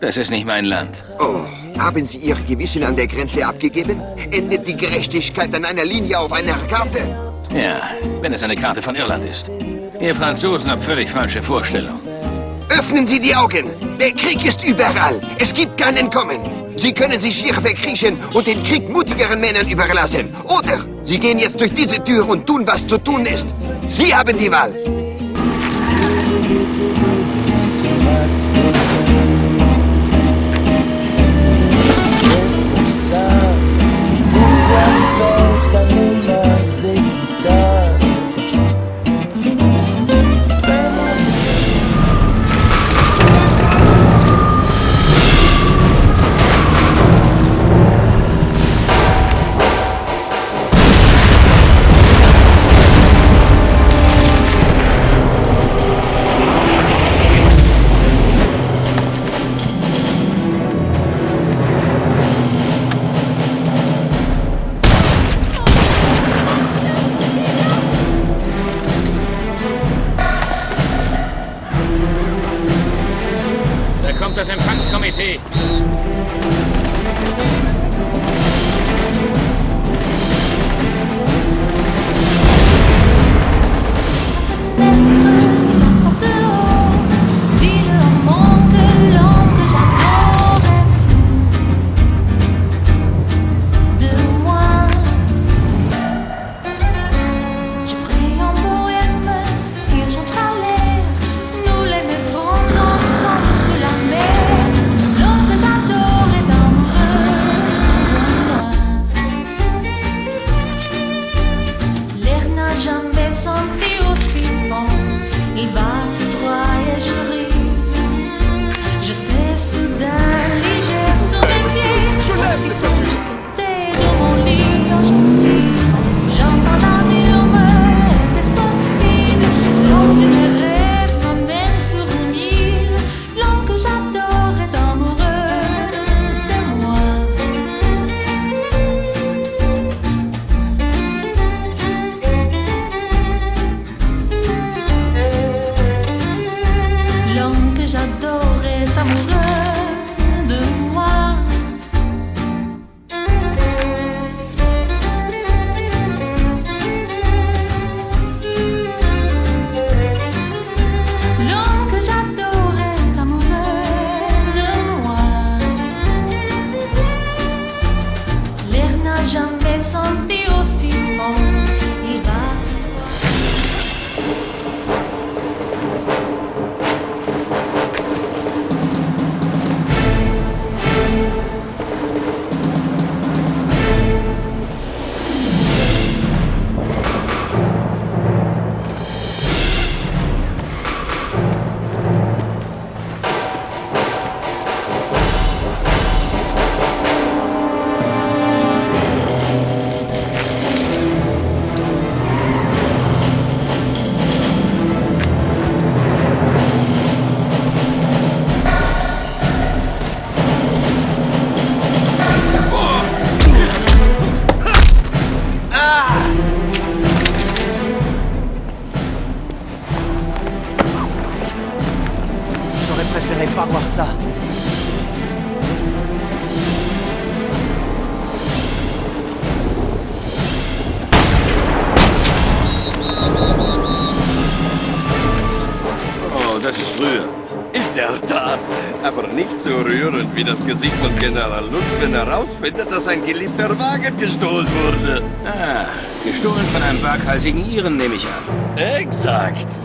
Das ist nicht mein Land. Oh, haben Sie Ihr Gewissen an der Grenze abgegeben? Endet die Gerechtigkeit an einer Linie auf einer Karte? Ja, wenn es eine Karte von Irland ist. Ihr Franzosen habt völlig falsche Vorstellungen. Öffnen Sie die Augen! Der Krieg ist überall! Es gibt kein Entkommen! Sie können sich hier verkriechen und den Krieg mutigeren Männern überlassen. Oder Sie gehen jetzt durch diese Tür und tun, was zu tun ist. Sie haben die Wahl. Da kommt das Empfangskomitee. Nicht so rührend wie das Gesicht von General Lutz, wenn er herausfindet, dass ein geliebter Wagen gestohlen wurde. Ah, gestohlen von einem waghalsigen Iren, nehme ich an. Exakt.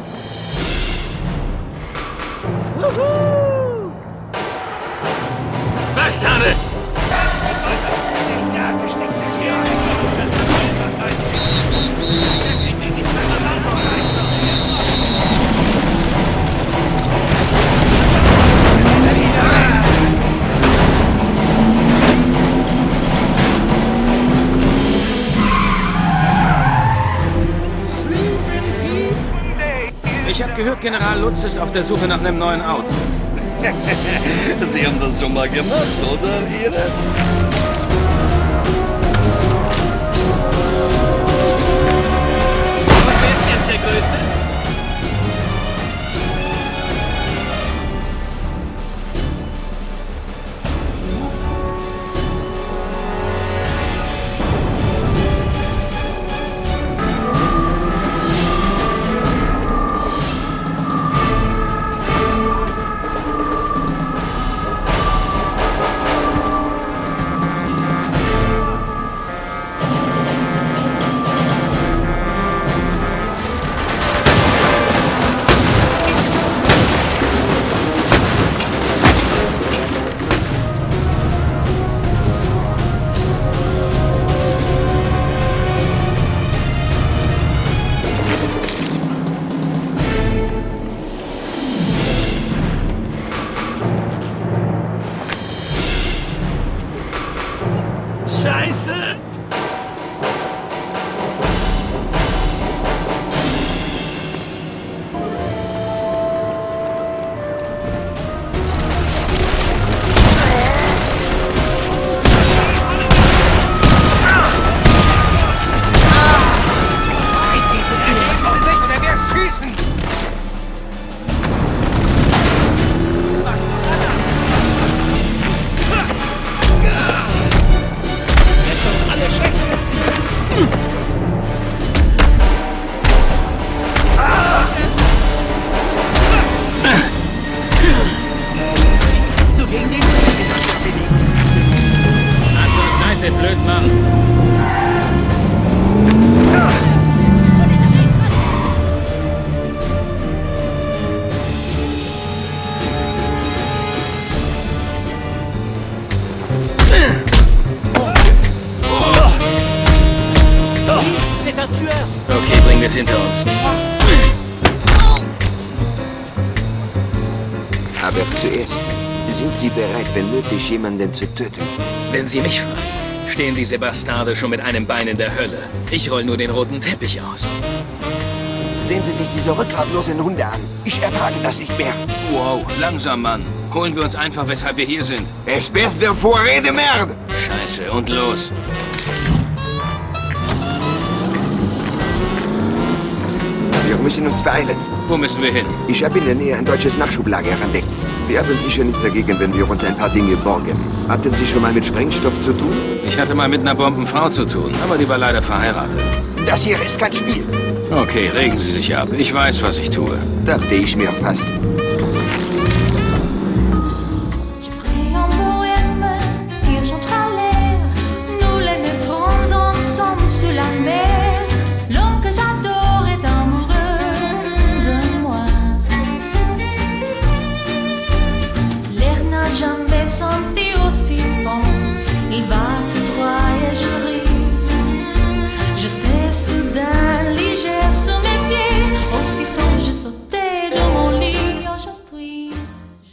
Bastarde! Gehört, General Lutz ist auf der Suche nach einem neuen Auto. Sie haben das schon mal gemacht, oder, Ihre? Jetzt sind Sie bereit, wenn nötig, jemanden zu töten. Wenn Sie mich fragen, stehen diese Bastarde schon mit einem Bein in der Hölle. Ich roll nur den roten Teppich aus. Sehen Sie sich diese rückgratlosen Hunde an. Ich ertrage das nicht mehr. Wow, langsam, Mann. Holen wir uns einfach, weshalb wir hier sind. Espèce de Vorrede Merde! Scheiße, und los. Wir müssen uns beeilen. Wo müssen wir hin? Ich habe in der Nähe ein deutsches Nachschublager entdeckt. Wir haben sicher nichts dagegen, wenn wir uns ein paar Dinge borgen. Hatten Sie schon mal mit Sprengstoff zu tun? Ich hatte mal mit einer Bombenfrau zu tun, aber die war leider verheiratet. Das hier ist kein Spiel. Okay, regen Sie sich ab. Ich weiß, was ich tue. Dachte ich mir fast. something